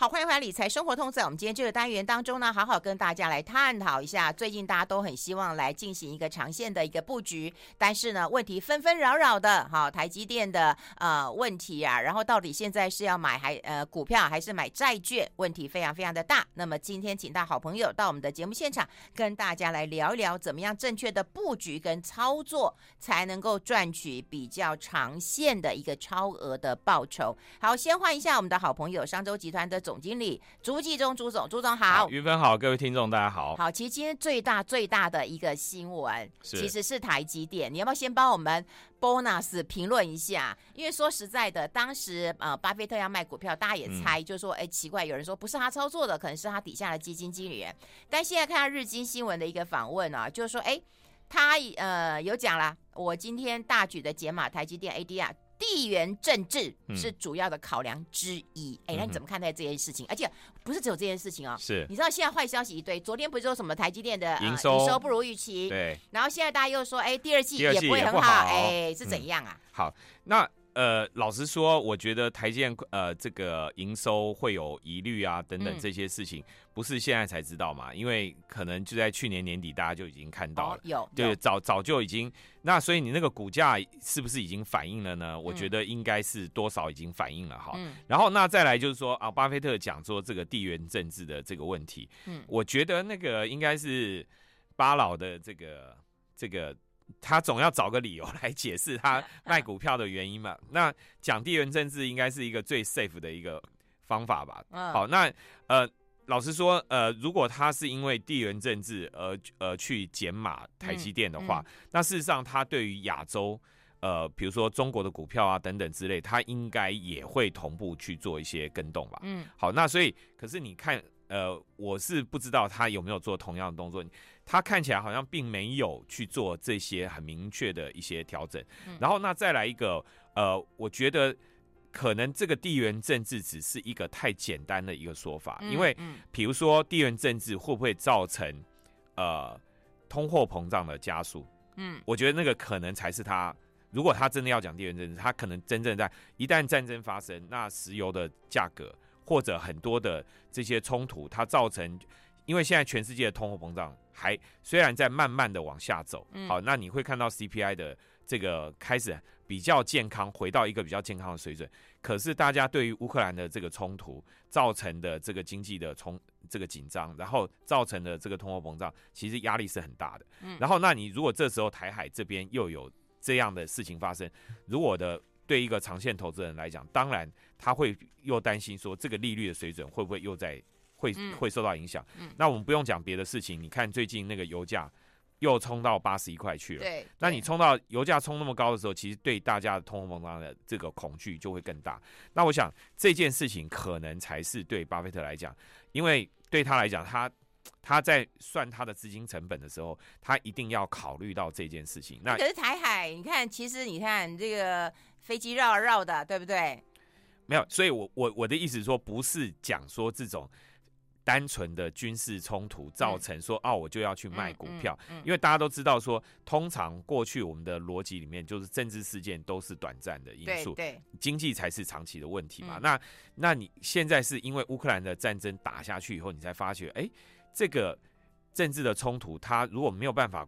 好，欢迎回来理财生活通，在我们今天这个单元当中呢，好好跟大家来探讨一下，最近大家都很希望来进行一个长线的一个布局，但是呢，问题纷纷扰扰的，好，台积电的呃问题啊，然后到底现在是要买还呃股票还是买债券，问题非常非常的大。那么今天请到好朋友到我们的节目现场，跟大家来聊一聊，怎么样正确的布局跟操作，才能够赚取比较长线的一个超额的报酬。好，先换一下我们的好朋友商周集团的。总经理朱继忠，朱总，朱总好，云芬好，各位听众大家好。好，其实今天最大最大的一个新闻，其实是台积电。你要不要先帮我们 bonus 评论一下？因为说实在的，当时呃，巴菲特要卖股票，大家也猜，嗯、就是说，哎，奇怪，有人说不是他操作的，可能是他底下的基金经理人。但现在看到日经新闻的一个访问啊，就是说，哎，他呃有讲了，我今天大举的解码台积电 ADR。地缘政治是主要的考量之一。哎、嗯，那你怎么看待这件事情？而且不是只有这件事情哦。是，你知道现在坏消息一堆。昨天不是说什么台积电的营收、呃、营收不如预期？对。然后现在大家又说，哎，第二季也不会很好。哎，是怎样啊？嗯、好，那。呃，老实说，我觉得台积电呃这个营收会有疑虑啊，等等这些事情，不是现在才知道嘛？因为可能就在去年年底，大家就已经看到了，有对，早早就已经。那所以你那个股价是不是已经反映了呢？我觉得应该是多少已经反映了哈。然后那再来就是说啊，巴菲特讲说这个地缘政治的这个问题，嗯，我觉得那个应该是巴老的这个这个。他总要找个理由来解释他 卖股票的原因嘛？那讲地缘政治应该是一个最 safe 的一个方法吧？好，那呃，老实说，呃，如果他是因为地缘政治而呃去减码台积电的话，那事实上他对于亚洲呃，比如说中国的股票啊等等之类，他应该也会同步去做一些跟动吧？嗯，好，那所以可是你看。呃，我是不知道他有没有做同样的动作，他看起来好像并没有去做这些很明确的一些调整。然后那再来一个，呃，我觉得可能这个地缘政治只是一个太简单的一个说法，因为比如说地缘政治会不会造成呃通货膨胀的加速？嗯，我觉得那个可能才是他，如果他真的要讲地缘政治，他可能真正在一旦战争发生，那石油的价格。或者很多的这些冲突，它造成，因为现在全世界的通货膨胀还虽然在慢慢的往下走，好，那你会看到 CPI 的这个开始比较健康，回到一个比较健康的水准。可是大家对于乌克兰的这个冲突造成的这个经济的冲这个紧张，然后造成的这个通货膨胀，其实压力是很大的。然后那你如果这时候台海这边又有这样的事情发生，如果的。对一个长线投资人来讲，当然他会又担心说，这个利率的水准会不会又在会会受到影响。嗯，那我们不用讲别的事情，你看最近那个油价又冲到八十一块去了。对，那你冲到油价冲那么高的时候，其实对大家的通货膨胀的这个恐惧就会更大。那我想这件事情可能才是对巴菲特来讲，因为对他来讲，他。他在算他的资金成本的时候，他一定要考虑到这件事情。那可是台海，你看，其实你看这个飞机绕绕的，对不对？没有，所以我我我的意思说，不是讲说这种单纯的军事冲突造成说、嗯、哦，我就要去卖股票，因为大家都知道说，通常过去我们的逻辑里面就是政治事件都是短暂的因素，对，对经济才是长期的问题嘛。嗯、那那你现在是因为乌克兰的战争打下去以后，你才发觉，哎。这个政治的冲突，它如果没有办法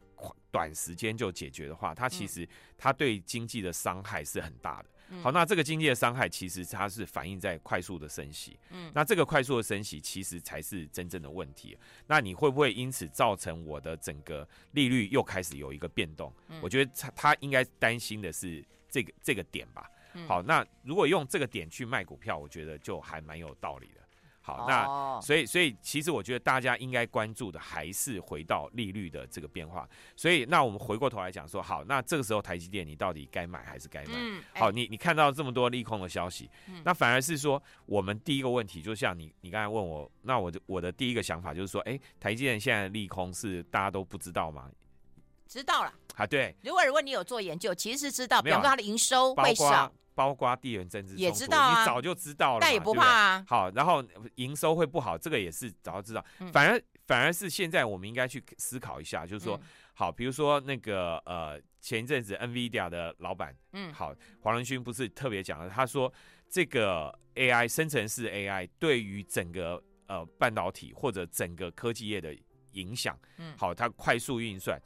短时间就解决的话，它其实它对经济的伤害是很大的。好，那这个经济的伤害其实它是反映在快速的升息。嗯，那这个快速的升息其实才是真正的问题。那你会不会因此造成我的整个利率又开始有一个变动？我觉得他他应该担心的是这个这个点吧。好，那如果用这个点去卖股票，我觉得就还蛮有道理的。好，那所以所以其实我觉得大家应该关注的还是回到利率的这个变化。所以那我们回过头来讲说，好，那这个时候台积电你到底该买还是该卖？嗯，好，你你看到这么多利空的消息，那反而是说我们第一个问题，就像你你刚才问我，那我的我的第一个想法就是说，哎，台积电现在的利空是大家都不知道吗？知道了啊，对。如果如果你有做研究，其实是知道，比方说它的营收会少。包括地缘政治冲突，也知道啊，你早就知道了，但也不怕啊。好，然后营收会不好，这个也是早就知道。嗯、反而反而是现在我们应该去思考一下，就是说，嗯、好，比如说那个呃，前一阵子 NVIDIA 的老板，嗯，好，黄仁勋不是特别讲了，他说这个 AI 生成式 AI 对于整个呃半导体或者整个科技业的影响，嗯，好，它快速运算，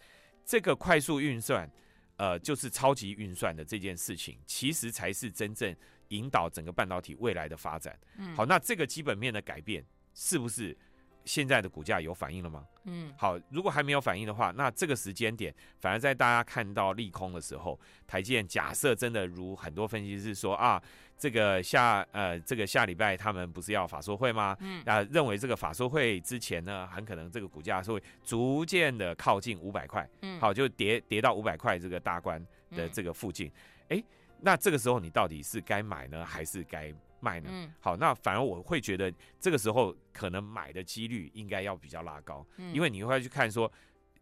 这个快速运算，呃，就是超级运算的这件事情，其实才是真正引导整个半导体未来的发展。嗯，好，那这个基本面的改变是不是？现在的股价有反应了吗？嗯，好，如果还没有反应的话，那这个时间点，反而在大家看到利空的时候，台积电假设真的如很多分析师说啊，这个下呃这个下礼拜他们不是要法说会吗？嗯，啊，认为这个法说会之前呢，很可能这个股价是会逐渐的靠近五百块，嗯，好，就跌跌到五百块这个大关的这个附近，哎、嗯，那这个时候你到底是该买呢，还是该？卖呢？嗯，好，那反而我会觉得这个时候可能买的几率应该要比较拉高，嗯，因为你会去看说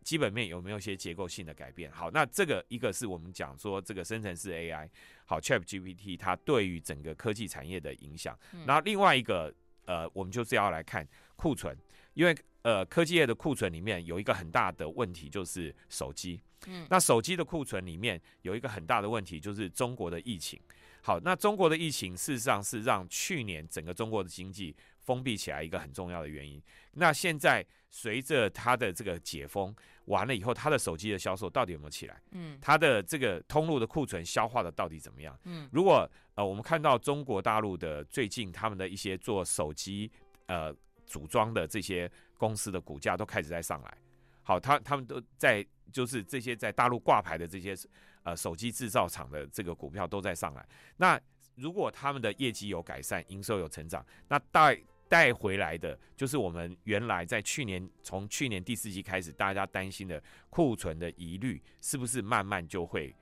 基本面有没有一些结构性的改变。好，那这个一个是我们讲说这个生成式 AI，好，ChatGPT 它对于整个科技产业的影响。然后另外一个呃，我们就是要来看库存，因为呃科技业的库存里面有一个很大的问题就是手机，嗯，那手机的库存里面有一个很大的问题就是中国的疫情。好，那中国的疫情事实上是让去年整个中国的经济封闭起来一个很重要的原因。那现在随着它的这个解封完了以后，它的手机的销售到底有没有起来？嗯，它的这个通路的库存消化的到底怎么样？嗯，如果呃我们看到中国大陆的最近他们的一些做手机呃组装的这些公司的股价都开始在上来。好，他他们都在就是这些在大陆挂牌的这些。呃，手机制造厂的这个股票都在上来。那如果他们的业绩有改善，营收有成长，那带带回来的就是我们原来在去年从去年第四季开始，大家担心的库存的疑虑，是不是慢慢就会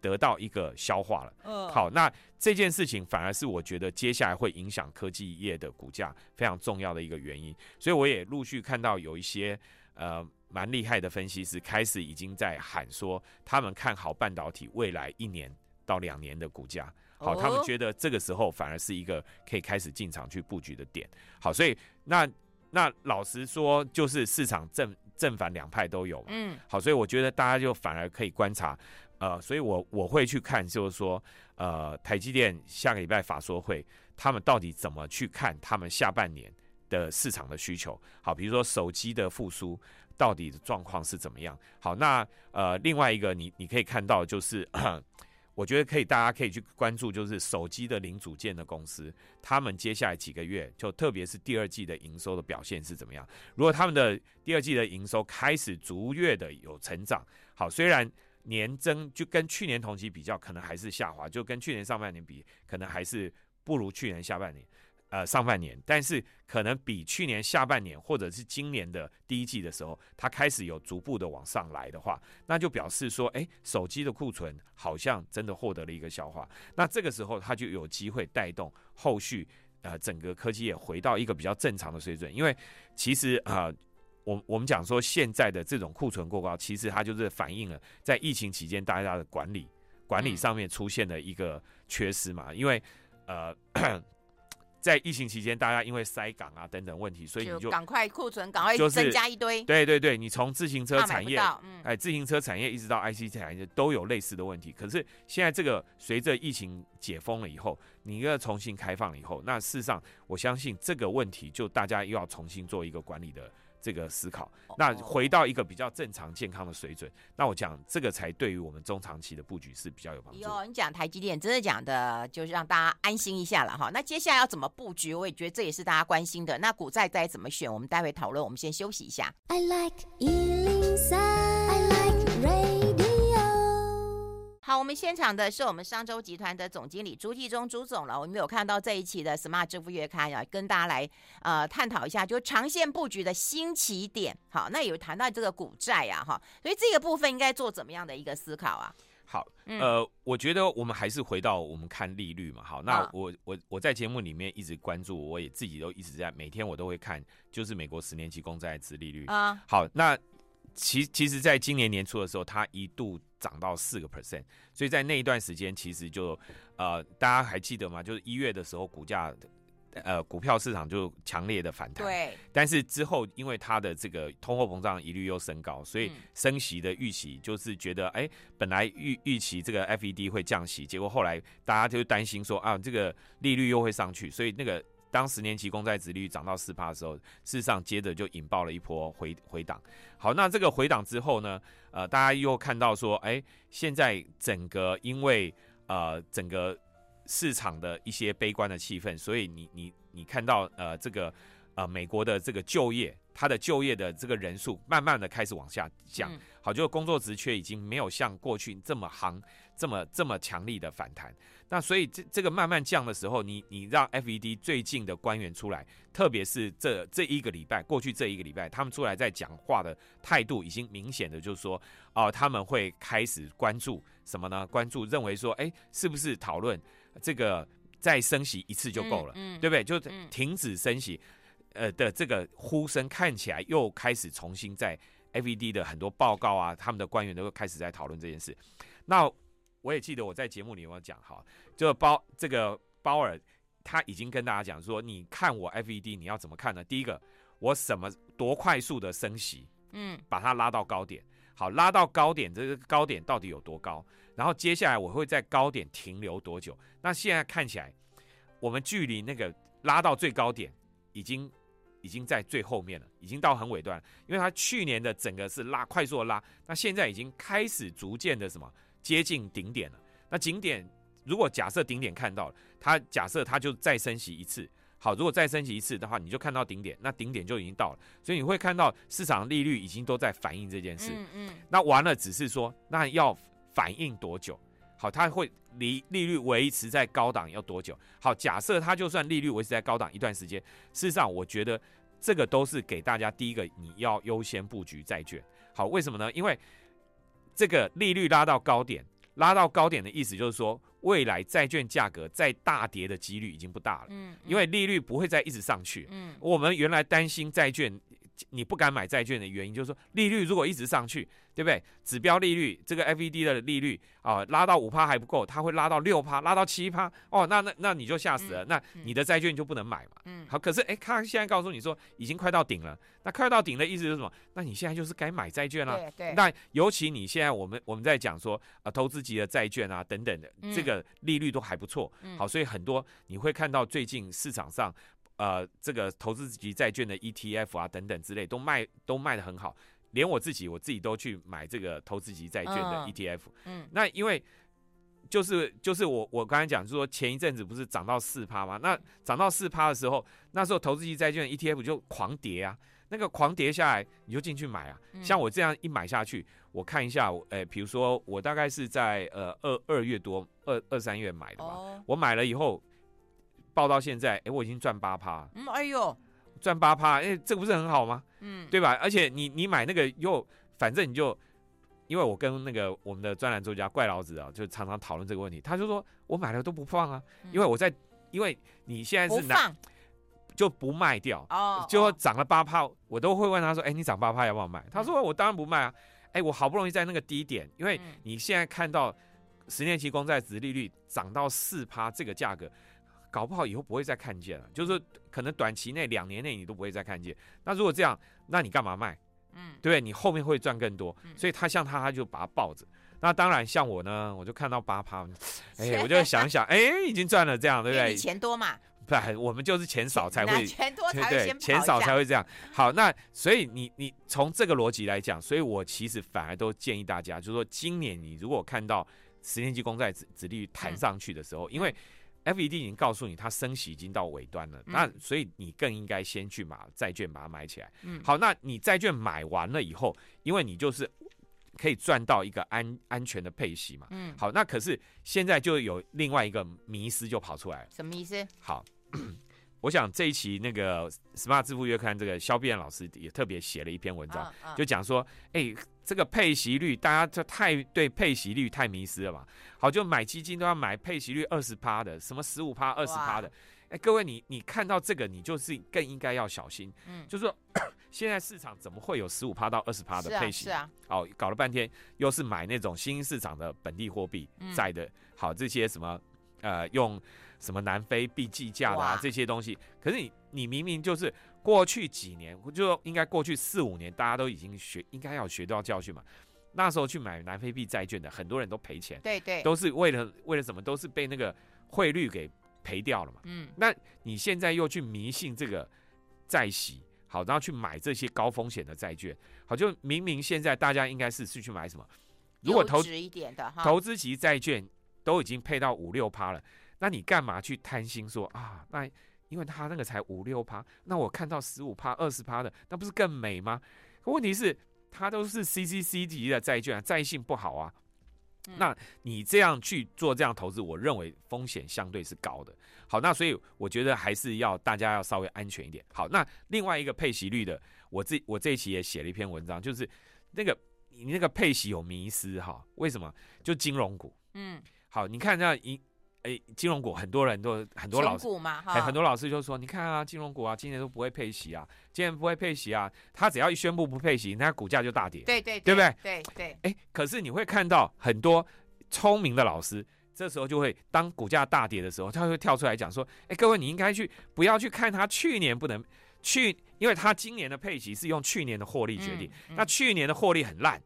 得到一个消化了？嗯，好，那这件事情反而是我觉得接下来会影响科技业的股价非常重要的一个原因。所以我也陆续看到有一些呃。蛮厉害的分析师开始已经在喊说，他们看好半导体未来一年到两年的股价。好，他们觉得这个时候反而是一个可以开始进场去布局的点。好，所以那那老实说，就是市场正正反两派都有。嗯，好，所以我觉得大家就反而可以观察。呃，所以我我会去看，就是说，呃，台积电下个礼拜法说会，他们到底怎么去看他们下半年的市场的需求？好，比如说手机的复苏。到底的状况是怎么样？好，那呃，另外一个你你可以看到就是，我觉得可以，大家可以去关注，就是手机的零组件的公司，他们接下来几个月，就特别是第二季的营收的表现是怎么样？如果他们的第二季的营收开始逐月的有成长，好，虽然年增就跟去年同期比较，可能还是下滑，就跟去年上半年比，可能还是不如去年下半年。呃，上半年，但是可能比去年下半年或者是今年的第一季的时候，它开始有逐步的往上来的话，那就表示说，哎，手机的库存好像真的获得了一个消化。那这个时候，它就有机会带动后续呃整个科技业回到一个比较正常的水准。因为其实啊、呃，我我们讲说现在的这种库存过高，其实它就是反映了在疫情期间大家的管理管理上面出现了一个缺失嘛。因为呃。在疫情期间，大家因为塞港啊等等问题，所以你就赶快库存，赶快增加一堆。对对对，你从自行车产业，哎，自行车产业一直到 IC 产业都有类似的问题。可是现在这个随着疫情解封了以后，你要重新开放了以后，那事实上我相信这个问题就大家又要重新做一个管理的。这个思考，那回到一个比较正常健康的水准，那我讲这个才对于我们中长期的布局是比较有帮助。哟，你讲台积电，真的讲的，就是让大家安心一下了哈。那接下来要怎么布局，我也觉得这也是大家关心的。那股债该怎么选，我们待会讨论。我们先休息一下。I like 好，我们现场的是我们商周集团的总经理朱继忠朱总了。我们有看到这一期的 Smart 支付月刊啊跟大家来呃探讨一下，就长线布局的新起点。好，那有谈到这个股债啊，哈，所以这个部分应该做怎么样的一个思考啊？好，呃，我觉得我们还是回到我们看利率嘛。好，那我我我在节目里面一直关注，我也自己都一直在每天我都会看，就是美国十年期公债殖利率啊。好，那。其其实，在今年年初的时候，它一度涨到四个 percent，所以在那一段时间，其实就呃，大家还记得吗？就是一月的时候，股价呃股票市场就强烈的反弹。对。但是之后因为它的这个通货膨胀疑虑又升高，所以升息的预期就是觉得，哎、嗯，本来预预期这个 FED 会降息，结果后来大家就担心说啊，这个利率又会上去，所以那个。当十年期公债值利率涨到四趴的时候，事实上接着就引爆了一波回回档。好，那这个回档之后呢，呃，大家又看到说，哎，现在整个因为呃整个市场的一些悲观的气氛，所以你你你看到呃这个呃美国的这个就业，它的就业的这个人数慢慢的开始往下降。嗯、好，就工作职缺已经没有像过去这么夯，这么这么强力的反弹。那所以这这个慢慢降的时候，你你让 FED 最近的官员出来，特别是这这一个礼拜，过去这一个礼拜，他们出来在讲话的态度已经明显的就是说，哦、呃，他们会开始关注什么呢？关注认为说，哎，是不是讨论这个再升息一次就够了，嗯嗯、对不对？就停止升息，呃的这个呼声看起来又开始重新在 FED 的很多报告啊，他们的官员都开始在讨论这件事。那我也记得我在节目里有讲哈，就包这个包尔他已经跟大家讲说，你看我 FED 你要怎么看呢？第一个，我什么多快速的升息，嗯，把它拉到高点，好，拉到高点，这个高点到底有多高？然后接下来我会在高点停留多久？那现在看起来，我们距离那个拉到最高点已经已经在最后面了，已经到很尾端，因为它去年的整个是拉快速的拉，那现在已经开始逐渐的什么？接近顶点了。那顶点，如果假设顶点看到了，它假设它就再升息一次。好，如果再升息一次的话，你就看到顶点，那顶点就已经到了。所以你会看到市场利率已经都在反映这件事。嗯嗯。那完了，只是说那要反映多久？好，它会离利率维持在高档要多久？好，假设它就算利率维持在高档一段时间，事实上我觉得这个都是给大家第一个你要优先布局债券。好，为什么呢？因为这个利率拉到高点，拉到高点的意思就是说，未来债券价格再大跌的几率已经不大了。嗯，因为利率不会再一直上去。嗯，我们原来担心债券，你不敢买债券的原因就是说，利率如果一直上去。对不对？指标利率这个 FED 的利率啊，拉到五趴还不够，它会拉到六趴，拉到七趴哦，那那那你就吓死了，嗯、那你的债券就不能买嘛。嗯，好，可是哎，他现在告诉你说已经快到顶了，那快到顶的意思是什么？那你现在就是该买债券了。对对。那尤其你现在我们我们在讲说啊，投资级的债券啊等等的，这个利率都还不错。嗯。好，所以很多你会看到最近市场上呃这个投资级债券的 ETF 啊等等之类都卖都卖的很好。连我自己，我自己都去买这个投资级债券的 ETF。嗯，那因为就是就是我我刚才讲，就是说前一阵子不是涨到四趴吗？那涨到四趴的时候，那时候投资级债券 ETF 就狂跌啊，那个狂跌下来，你就进去买啊。像我这样一买下去，我看一下，哎，比如说我大概是在呃二二月多二二三月买的吧，我买了以后报到现在，哎，我已经赚八趴。嗯，哎呦。赚八趴，哎，这不是很好吗？嗯，对吧？而且你你买那个又，反正你就，因为我跟那个我们的专栏作家怪老子啊，就常常讨论这个问题。他就说我买了都不放啊，因为我在，因为你现在是拿，就不卖掉哦，就涨了八趴，我都会问他说，哎，你涨八趴要不要卖？他说我当然不卖啊，哎，我好不容易在那个低点，因为你现在看到十年期公债值利率涨到四趴这个价格。搞不好以后不会再看见了，就是可能短期内两年内你都不会再看见。那如果这样，那你干嘛卖？嗯，对，你后面会赚更多。所以他像他，他就把它抱着。那当然像我呢，我就看到八趴，哎，我就想想，哎，已经赚了这样，对不对？钱多嘛？不，我们就是钱少才会 钱多才会钱少才会这样。好，那所以你你从这个逻辑来讲，所以我其实反而都建议大家，就是说今年你如果看到十年期公债殖殖利率弹上去的时候，因为 FED 已经告诉你，它升息已经到尾端了，嗯、那所以你更应该先去把债券把它买起来。嗯，好，那你债券买完了以后，因为你就是可以赚到一个安安全的配息嘛。嗯，好，那可是现在就有另外一个迷思就跑出来了。什么意思？好，我想这一期那个 Smart 致富月刊这个肖碧燕老师也特别写了一篇文章，就讲说，哎、欸。这个配息率，大家就太对配息率太迷失了嘛。好，就买基金都要买配息率二十趴的，什么十五趴、二十趴的。哎哇，各位你你看到这个，你就是更应该要小心。嗯，就是说 现在市场怎么会有十五趴到二十趴的配息？是啊，是啊。哦，搞了半天又是买那种新兴市场的本地货币债的。嗯、好，这些什么呃用什么南非币计价的啊这些东西，可是你你明明就是过去几年，我就应该过去四五年，大家都已经学，应该要学到教训嘛。那时候去买南非币债券的，很多人都赔钱，对对，都是为了为了什么？都是被那个汇率给赔掉了嘛。嗯，那你现在又去迷信这个债息，好，然后去买这些高风险的债券，好，就明明现在大家应该是是去买什么？如果投资一点的哈，投资级债券都已经配到五六趴了，那你干嘛去贪心说啊？那因为他那个才五六趴，那我看到十五趴、二十趴的，那不是更美吗？可问题是，它都是 CCC 级的债券啊，债性不好啊。嗯那你这样去做这样投资，我认为风险相对是高的。好，那所以我觉得还是要大家要稍微安全一点。好，那另外一个配息率的，我这我这一期也写了一篇文章，就是那个你那个配息有迷失哈？为什么？就金融股。嗯，好，你看这样一诶，金融股很多人都很多老师。很多老师就说，你看啊，金融股啊，今年都不会配息啊，今年不会配息啊，他只要一宣布不配息，那股价就大跌，对对对不对？对对，哎，可是你会看到很多聪明的老师，这时候就会当股价大跌的时候，他会跳出来讲说，哎，各位你应该去不要去看他去年不能去，因为他今年的配息是用去年的获利决定，那去年的获利很烂。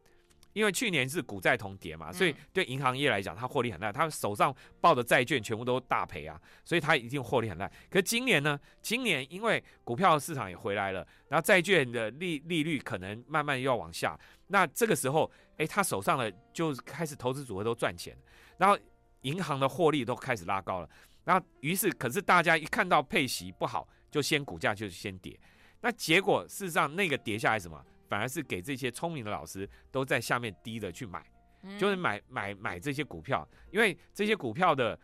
因为去年是股债同跌嘛，所以嗯对银行业来讲，它获利很大，它手上抱的债券全部都大赔啊，所以它一定获利很大。可是今年呢？今年因为股票市场也回来了，然后债券的利利率可能慢慢又要往下，那这个时候，哎，他手上的就开始投资组合都赚钱，然后银行的获利都开始拉高了，然后于是可是大家一看到配息不好，就先股价就先跌，那结果事实上那个跌下来什么？反而是给这些聪明的老师都在下面低的去买，就是买买买这些股票，因为这些股票的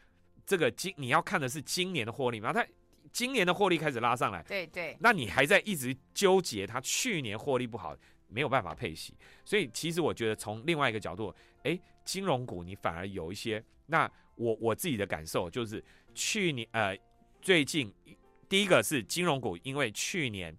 这个今你要看的是今年的获利嘛，它今年的获利开始拉上来，对对，那你还在一直纠结它去年获利不好，没有办法配息，所以其实我觉得从另外一个角度，诶，金融股你反而有一些，那我我自己的感受就是去年呃最近第一个是金融股，因为去年。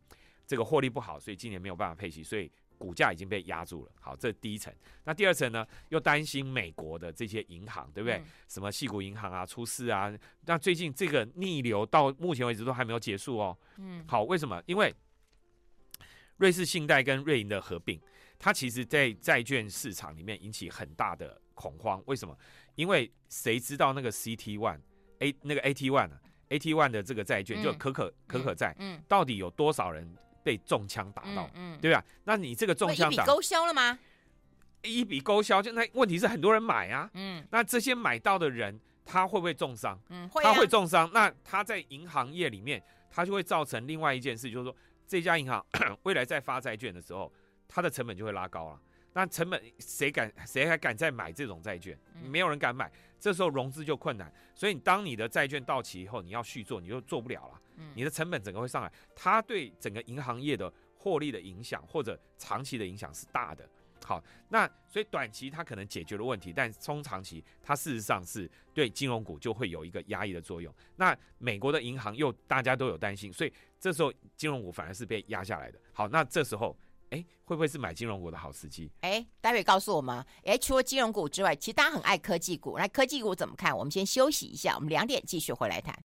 这个获利不好，所以今年没有办法配息，所以股价已经被压住了。好，这是第一层。那第二层呢？又担心美国的这些银行，对不对？嗯、什么矽谷银行啊出事啊？那最近这个逆流到目前为止都还没有结束哦。嗯，好，为什么？因为瑞士信贷跟瑞银的合并，它其实在债券市场里面引起很大的恐慌。为什么？因为谁知道那个 CT one A 那个 AT one 呢？AT one 的这个债券、嗯、就可可可可债，嗯，到底有多少人？被中枪打到，嗯，嗯对吧？那你这个中枪打一笔勾销了吗？一笔勾销，就那问题是很多人买啊，嗯，那这些买到的人他会不会重伤？嗯，会、啊，他会重伤。那他在银行业里面，他就会造成另外一件事，就是说这家银行 未来在发债券的时候，它的成本就会拉高了。那成本谁敢谁还敢再买这种债券？没有人敢买，这时候融资就困难。所以当你的债券到期以后，你要续做，你就做不了了。你的成本整个会上来，它对整个银行业的获利的影响或者长期的影响是大的。好，那所以短期它可能解决了问题，但中长期它事实上是对金融股就会有一个压抑的作用。那美国的银行又大家都有担心，所以这时候金融股反而是被压下来的。好，那这时候哎，会不会是买金融股的好时机？哎，待会告诉我们。哎，除了金融股之外，其实大家很爱科技股。那科技股怎么看？我们先休息一下，我们两点继续回来谈。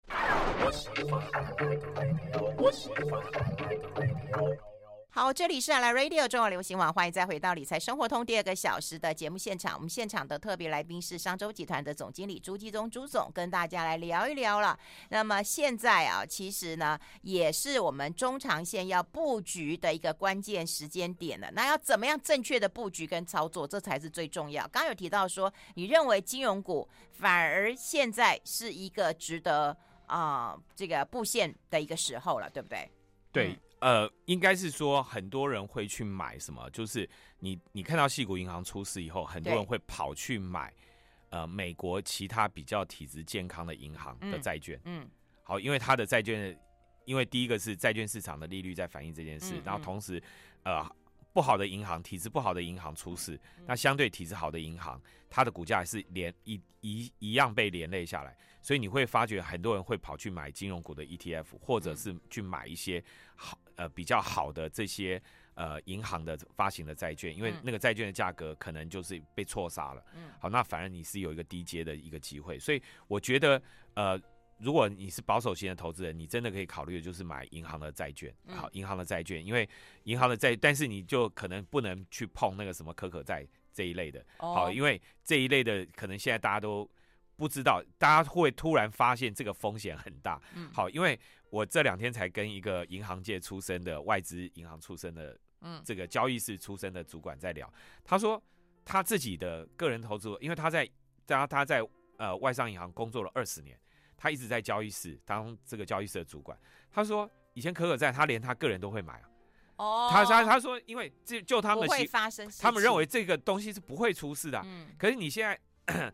好，这里是来 Radio 中国流行网，欢迎再回到理财生活通第二个小时的节目现场。我们现场的特别来宾是商周集团的总经理朱继宗朱总，跟大家来聊一聊了。那么现在啊，其实呢，也是我们中长线要布局的一个关键时间点了。那要怎么样正确的布局跟操作，这才是最重要。刚刚有提到说，你认为金融股反而现在是一个值得啊、这个布线的一个时候了，对不对？对。呃，应该是说很多人会去买什么？就是你你看到细谷银行出事以后，很多人会跑去买呃美国其他比较体质健康的银行的债券。嗯，嗯好，因为它的债券，因为第一个是债券市场的利率在反映这件事，嗯嗯、然后同时呃不好的银行体质不好的银行出事，嗯、那相对体质好的银行，它的股价是连一一一样被连累下来，所以你会发觉很多人会跑去买金融股的 ETF，或者是去买一些好。呃，比较好的这些呃银行的发行的债券，因为那个债券的价格可能就是被错杀了。嗯，好，那反而你是有一个低阶的一个机会，所以我觉得呃。如果你是保守型的投资人，你真的可以考虑的就是买银行的债券，好，银行的债券，因为银行的债，但是你就可能不能去碰那个什么可可债这一类的，好，因为这一类的可能现在大家都不知道，大家会突然发现这个风险很大，好，因为我这两天才跟一个银行界出身的外资银行出身的，嗯，这个交易室出身的主管在聊，他说他自己的个人投资，因为他在他他在呃外商银行工作了二十年。他一直在交易室当这个交易室的主管。他说以前可可在，他连他个人都会买啊。哦，他他他说，因为这就他们会发生，他们认为这个东西是不会出事的。嗯。可是你现在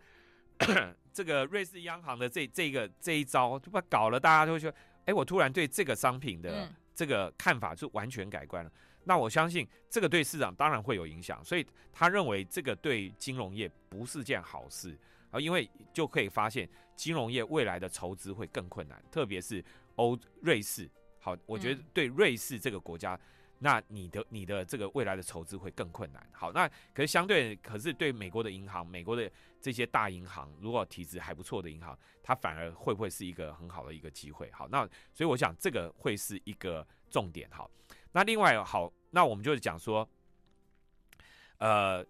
这个瑞士央行的这这个这一招，就把搞了，大家就会说，哎，我突然对这个商品的这个看法就完全改观了。那我相信这个对市场当然会有影响，所以他认为这个对金融业不是件好事。啊，因为就可以发现金融业未来的筹资会更困难，特别是欧瑞士。好，我觉得对瑞士这个国家，那你的你的这个未来的筹资会更困难。好，那可是相对，可是对美国的银行，美国的这些大银行，如果体质还不错的银行，它反而会不会是一个很好的一个机会？好，那所以我想这个会是一个重点。好，那另外好，那我们就是讲说，呃。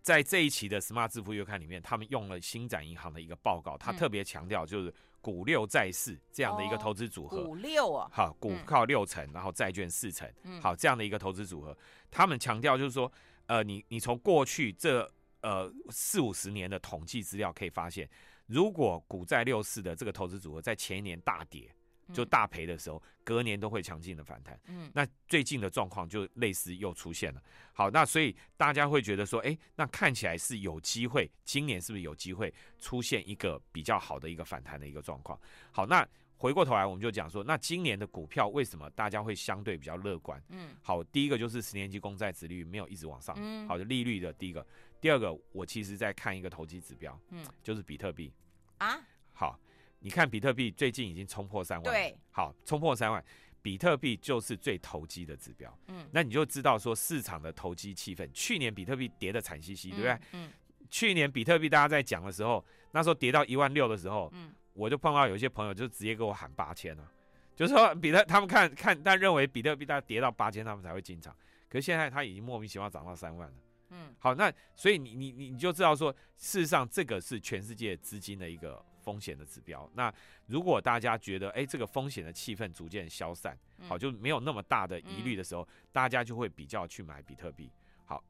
在这一期的《Smart 致富月刊》里面，他们用了星展银行的一个报告，他特别强调就是股六债四这样的一个投资组合。股六啊，好，股靠六成，然后债券四成，好，这样的一个投资组合。他们强调就是说，呃，你你从过去这呃四五十年的统计资料可以发现，如果股债六四的这个投资组合在前一年大跌。就大赔的时候，隔年都会强劲的反弹。嗯，那最近的状况就类似又出现了。好，那所以大家会觉得说，哎、欸，那看起来是有机会，今年是不是有机会出现一个比较好的一个反弹的一个状况？好，那回过头来我们就讲说，那今年的股票为什么大家会相对比较乐观？嗯，好，第一个就是十年期公债殖利率没有一直往上。嗯，好的利率的第一个，第二个，我其实在看一个投机指标，嗯，就是比特币啊，好。你看比特币最近已经冲破三万，对，好，冲破三万，比特币就是最投机的指标，嗯，那你就知道说市场的投机气氛。去年比特币跌得惨兮兮，对不对？嗯，去年比特币大家在讲的时候，那时候跌到一万六的时候，嗯，我就碰到有一些朋友就直接给我喊八千了，就是说比特他们看看，但认为比特币大概跌到八千，他们才会进场，可是现在它已经莫名其妙涨到三万了，嗯，好，那所以你你你你就知道说，事实上这个是全世界资金的一个。风险的指标。那如果大家觉得，哎，这个风险的气氛逐渐消散，好，就没有那么大的疑虑的时候，大家就会比较去买比特币。好，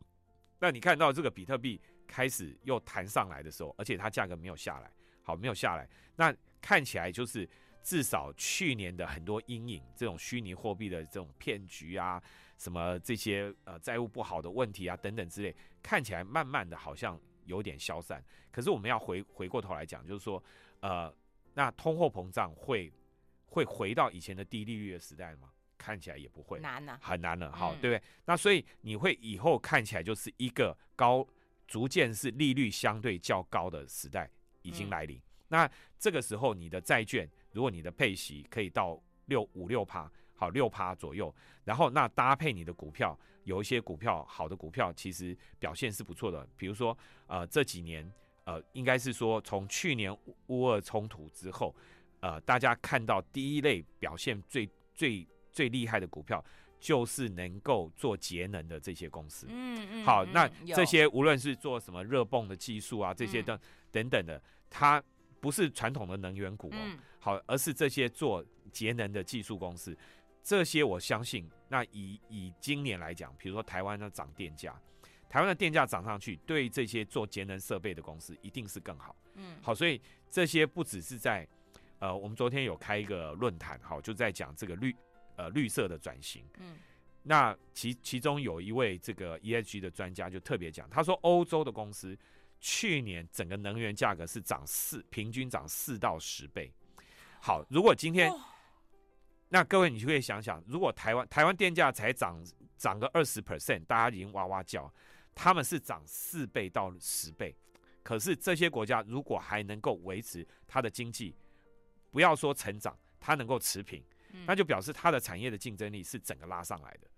那你看到这个比特币开始又弹上来的时候，而且它价格没有下来，好，没有下来，那看起来就是至少去年的很多阴影，这种虚拟货币的这种骗局啊，什么这些呃债务不好的问题啊等等之类，看起来慢慢的好像有点消散。可是我们要回回过头来讲，就是说。呃，那通货膨胀会会回到以前的低利率的时代吗？看起来也不会，难了，很难了，好，对不对？那所以你会以后看起来就是一个高，逐渐是利率相对较高的时代已经来临。那这个时候你的债券，如果你的配息可以到六五六趴，好六趴左右，然后那搭配你的股票，有一些股票好的股票其实表现是不错的，比如说呃这几年。呃，应该是说，从去年乌俄冲突之后，呃，大家看到第一类表现最最最厉害的股票，就是能够做节能的这些公司。嗯嗯。好，那这些无论是做什么热泵的技术啊，这些的等等的，它不是传统的能源股哦，好，而是这些做节能的技术公司。这些我相信，那以以今年来讲，比如说台湾的涨电价。台湾的电价涨上去，对这些做节能设备的公司一定是更好。嗯，好，所以这些不只是在，呃，我们昨天有开一个论坛，好，就在讲这个绿，呃，绿色的转型。嗯，那其其中有一位这个 ESG 的专家就特别讲，他说欧洲的公司去年整个能源价格是涨四，平均涨四到十倍。好，如果今天，那各位你就可以想想，如果台湾台湾电价才涨涨个二十 percent，大家已经哇哇叫。他们是涨四倍到十倍，可是这些国家如果还能够维持它的经济，不要说成长，它能够持平，那就表示它的产业的竞争力是整个拉上来的。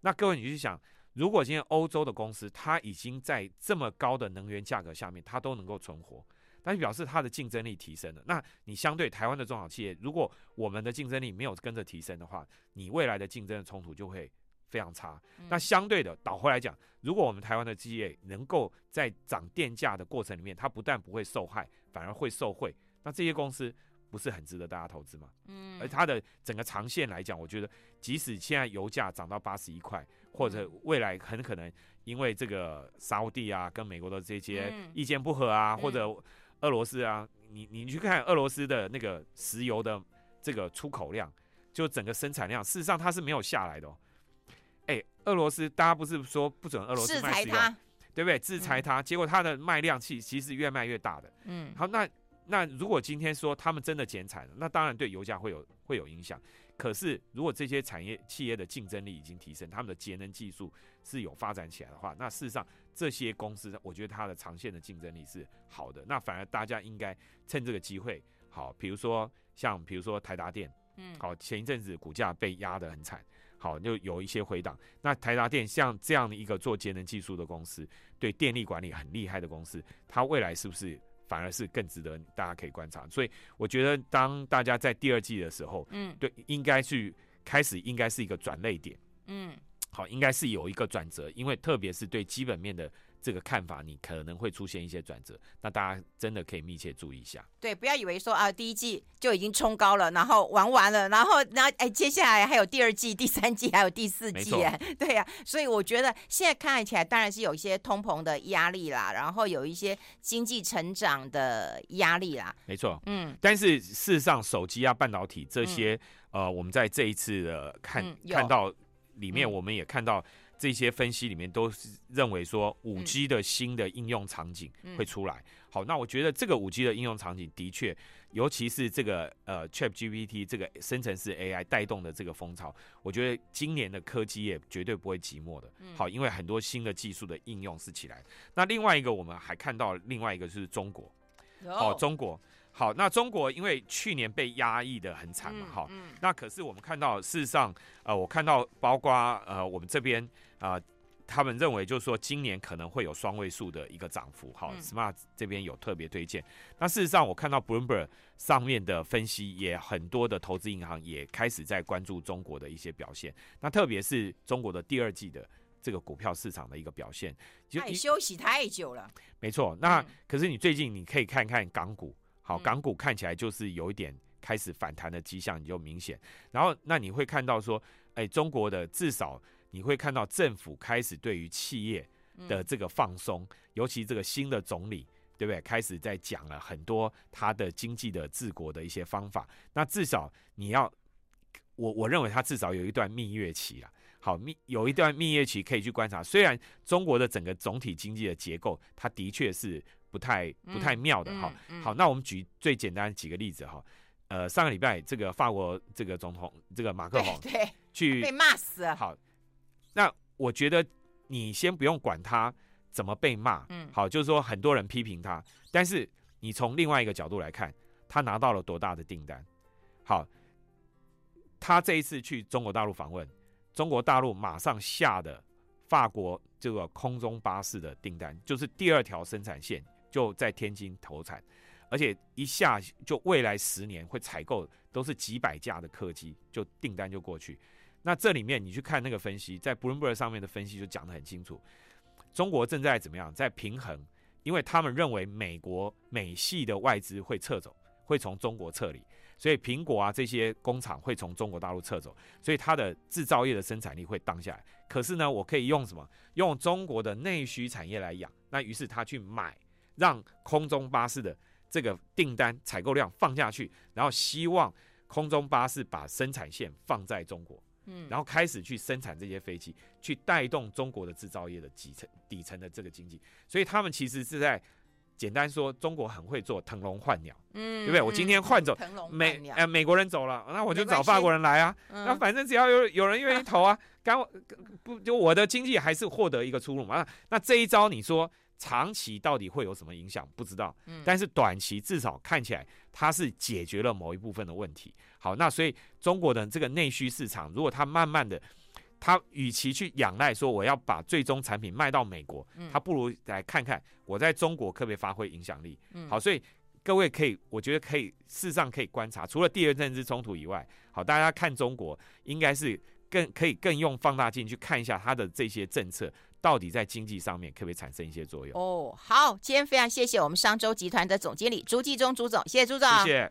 那各位你去想，如果今天欧洲的公司它已经在这么高的能源价格下面，它都能够存活，那就表示它的竞争力提升了。那你相对台湾的中小企业，如果我们的竞争力没有跟着提升的话，你未来的竞争的冲突就会非常差。那相对的倒回来讲，如果我们台湾的企业能够在涨电价的过程里面，它不但不会受害，反而会受惠，那这些公司。不是很值得大家投资吗？嗯，而它的整个长线来讲，我觉得即使现在油价涨到八十一块，或者未来很可能因为这个沙乌地啊跟美国的这些意见不合啊，或者俄罗斯啊，你你去看俄罗斯的那个石油的这个出口量，就整个生产量，事实上它是没有下来的哦。哎，俄罗斯大家不是说不准俄罗斯卖石油，对不对？制裁它，结果它的卖量其其实越卖越大的。嗯，好，那。那如果今天说他们真的减产了，那当然对油价会有会有影响。可是如果这些产业企业的竞争力已经提升，他们的节能技术是有发展起来的话，那事实上这些公司，我觉得它的长线的竞争力是好的。那反而大家应该趁这个机会，好，比如说像比如说台达电，嗯，好，前一阵子股价被压得很惨，好，就有一些回档。那台达电像这样的一个做节能技术的公司，对电力管理很厉害的公司，它未来是不是？反而是更值得大家可以观察，所以我觉得当大家在第二季的时候，嗯，对，应该去开始应该是一个转类点，嗯，好，应该是有一个转折，因为特别是对基本面的。这个看法，你可能会出现一些转折，那大家真的可以密切注意一下。对，不要以为说啊，第一季就已经冲高了，然后玩完了，然后然后哎，接下来还有第二季、第三季，还有第四季，哎，对呀、啊。所以我觉得现在看起来，当然是有一些通膨的压力啦，然后有一些经济成长的压力啦。没错，嗯。但是事实上，手机啊、半导体这些，嗯、呃，我们在这一次的看、嗯、看到里面，我们也看到。这些分析里面都是认为说，五 G 的新的应用场景会出来。好，那我觉得这个五 G 的应用场景的确，尤其是这个呃 ChatGPT 这个生成式 AI 带动的这个风潮，我觉得今年的科技业绝对不会寂寞的。好，因为很多新的技术的应用是起来。那另外一个，我们还看到另外一个就是中国。好，中国。好，那中国因为去年被压抑的很惨嘛，好，那可是我们看到事实上，呃，我看到包括呃我们这边。啊、呃，他们认为就是说，今年可能会有双位数的一个涨幅。好、嗯、，Smart 这边有特别推荐。那事实上，我看到 Bloomberg 上面的分析，也很多的投资银行也开始在关注中国的一些表现。那特别是中国的第二季的这个股票市场的一个表现，就太休息太久了。没错，那可是你最近你可以看看港股，好，港股看起来就是有一点开始反弹的迹象，你就明显。然后，那你会看到说，哎，中国的至少。你会看到政府开始对于企业的这个放松，嗯、尤其这个新的总理，对不对？开始在讲了很多他的经济的治国的一些方法。那至少你要，我我认为他至少有一段蜜月期了。好，蜜有一段蜜月期可以去观察。虽然中国的整个总体经济的结构，它的确是不太不太妙的。哈、嗯，好，那我们举最简单几个例子哈。呃，上个礼拜这个法国这个总统这个马克宏对，对去被骂死了。好。那我觉得你先不用管他怎么被骂，嗯，好，就是说很多人批评他，但是你从另外一个角度来看，他拿到了多大的订单？好，他这一次去中国大陆访问，中国大陆马上下的法国这个空中巴士的订单，就是第二条生产线就在天津投产，而且一下就未来十年会采购都是几百架的客机，就订单就过去。那这里面你去看那个分析，在 Bloomberg 上面的分析就讲得很清楚，中国正在怎么样，在平衡，因为他们认为美国美系的外资会撤走，会从中国撤离，所以苹果啊这些工厂会从中国大陆撤走，所以它的制造业的生产力会降下来。可是呢，我可以用什么？用中国的内需产业来养。那于是他去买，让空中巴士的这个订单采购量放下去，然后希望空中巴士把生产线放在中国。嗯，然后开始去生产这些飞机，去带动中国的制造业的底层底层的这个经济，所以他们其实是在简单说，中国很会做腾笼换鸟，嗯，对不对？我今天换走美，呃，美国人走了，那我就找法国人来啊，那反正只要有有人愿意投啊，干不就我的经济还是获得一个出路嘛？那这一招你说？长期到底会有什么影响？不知道。但是短期至少看起来它是解决了某一部分的问题。好，那所以中国的这个内需市场，如果它慢慢的它与其去仰赖说我要把最终产品卖到美国，它不如来看看我在中国可不可以发挥影响力。好，所以各位可以，我觉得可以，事实上可以观察，除了地缘政治冲突以外，好，大家看中国应该是更可以更用放大镜去看一下它的这些政策到底在经济上面可不可以产生一些作用。哦，好，今天非常谢谢我们商周集团的总经理朱继忠朱总，谢谢朱总，谢谢。